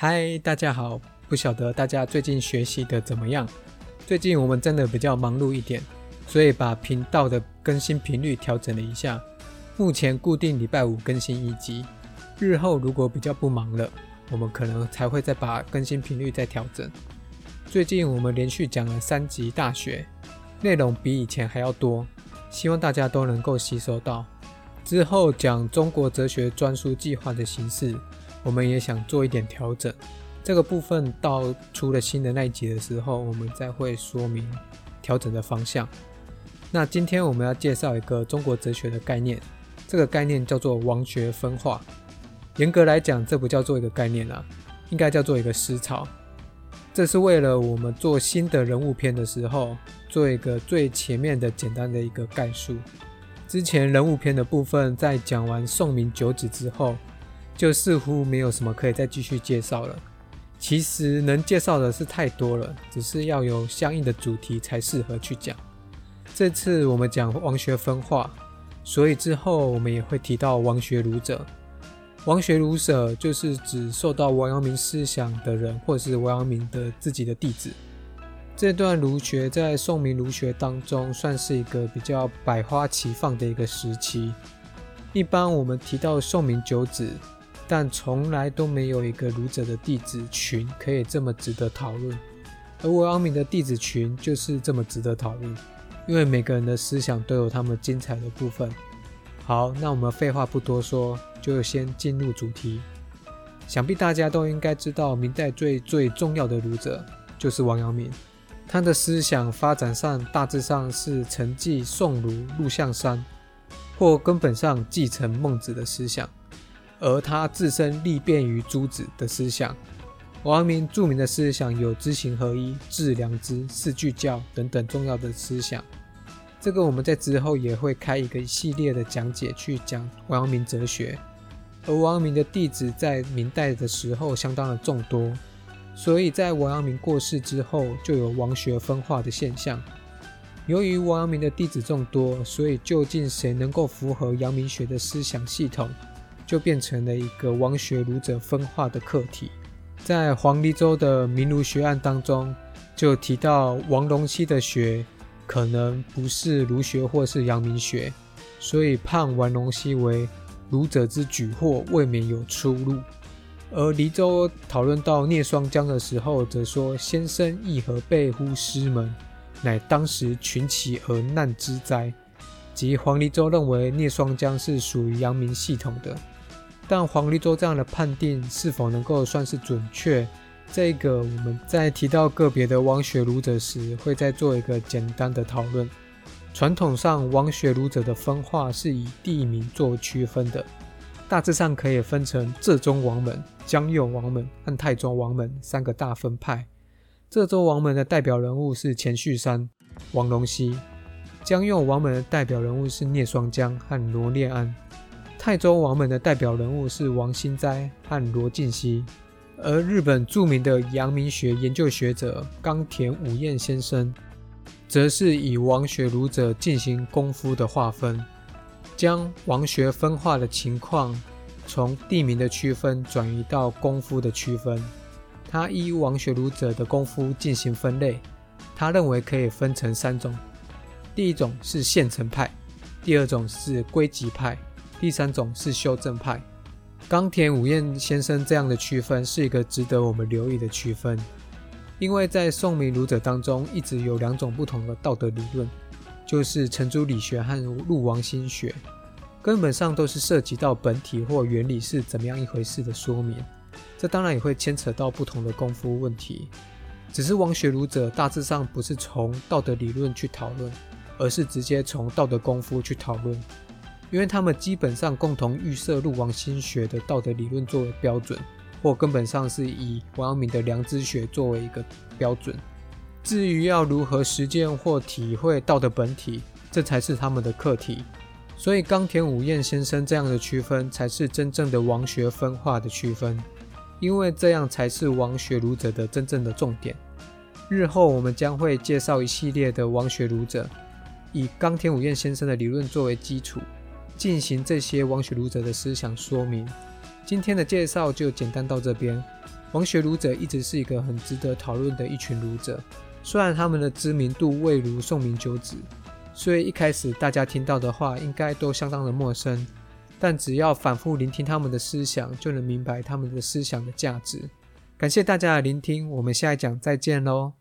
嗨，大家好！不晓得大家最近学习的怎么样？最近我们真的比较忙碌一点，所以把频道的更新频率调整了一下。目前固定礼拜五更新一集，日后如果比较不忙了，我们可能才会再把更新频率再调整。最近我们连续讲了三集大学，内容比以前还要多，希望大家都能够吸收到。之后讲中国哲学专书计划的形式。我们也想做一点调整，这个部分到出了新的那一集的时候，我们再会说明调整的方向。那今天我们要介绍一个中国哲学的概念，这个概念叫做王学分化。严格来讲，这不叫做一个概念啦，应该叫做一个思潮。这是为了我们做新的人物篇的时候，做一个最前面的简单的一个概述。之前人物篇的部分，在讲完宋明九子之后。就似乎没有什么可以再继续介绍了。其实能介绍的是太多了，只是要有相应的主题才适合去讲。这次我们讲王学分化，所以之后我们也会提到王学儒者。王学儒者就是指受到王阳明思想的人，或是王阳明的自己的弟子。这段儒学在宋明儒学当中算是一个比较百花齐放的一个时期。一般我们提到宋明九子。但从来都没有一个儒者的弟子群可以这么值得讨论，而王阳明的弟子群就是这么值得讨论，因为每个人的思想都有他们精彩的部分。好，那我们废话不多说，就先进入主题。想必大家都应该知道，明代最最重要的儒者就是王阳明，他的思想发展上大致上是承继宋儒陆象山，或根本上继承孟子的思想。而他自身立变于诸子的思想，王阳明著名的思想有知行合一、致良知、四句教等等重要的思想。这个我们在之后也会开一个系列的讲解去讲王阳明哲学。而王阳明的弟子在明代的时候相当的众多，所以在王阳明过世之后，就有王学分化的现象。由于王阳明的弟子众多，所以究竟谁能够符合阳明学的思想系统？就变成了一个王学儒者分化的课题。在黄黎州的明儒学案当中，就提到王龙溪的学可能不是儒学或是阳明学，所以判王龙溪为儒者之举或，未免有出入。而黎州讨论到聂双江的时候，则说先生亦何背乎师门，乃当时群起而难之哉。即黄黎州认为聂双江是属于阳明系统的。但黄立洲这样的判定是否能够算是准确？这个我们在提到个别的王学儒者时，会再做一个简单的讨论。传统上，王学儒者的分化是以地名作区分的，大致上可以分成浙中王门、江右王门和泰州王门三个大分派。浙州王门的代表人物是钱绪山、王龙溪，江右王门的代表人物是聂双江和罗列安。泰州王门的代表人物是王新斋和罗晋熙，而日本著名的阳明学研究学者冈田武彦先生，则是以王学儒者进行功夫的划分，将王学分化的情况从地名的区分转移到功夫的区分。他依王学儒者的功夫进行分类，他认为可以分成三种：第一种是现成派，第二种是归集派。第三种是修正派，冈田武彦先生这样的区分是一个值得我们留意的区分，因为在宋明儒者当中一直有两种不同的道德理论，就是程朱理学和陆王心学，根本上都是涉及到本体或原理是怎么样一回事的说明，这当然也会牵扯到不同的功夫问题，只是王学儒者大致上不是从道德理论去讨论，而是直接从道德功夫去讨论。因为他们基本上共同预设陆王心学的道德理论作为标准，或根本上是以王阳明的良知学作为一个标准。至于要如何实践或体会道德本体，这才是他们的课题。所以冈田武彦先生这样的区分，才是真正的王学分化的区分，因为这样才是王学儒者的真正的重点。日后我们将会介绍一系列的王学儒者，以冈田武彦先生的理论作为基础。进行这些王学儒者的思想说明。今天的介绍就简单到这边。王学儒者一直是一个很值得讨论的一群儒者，虽然他们的知名度未如宋明九子，所以一开始大家听到的话应该都相当的陌生，但只要反复聆听他们的思想，就能明白他们的思想的价值。感谢大家的聆听，我们下一讲再见喽。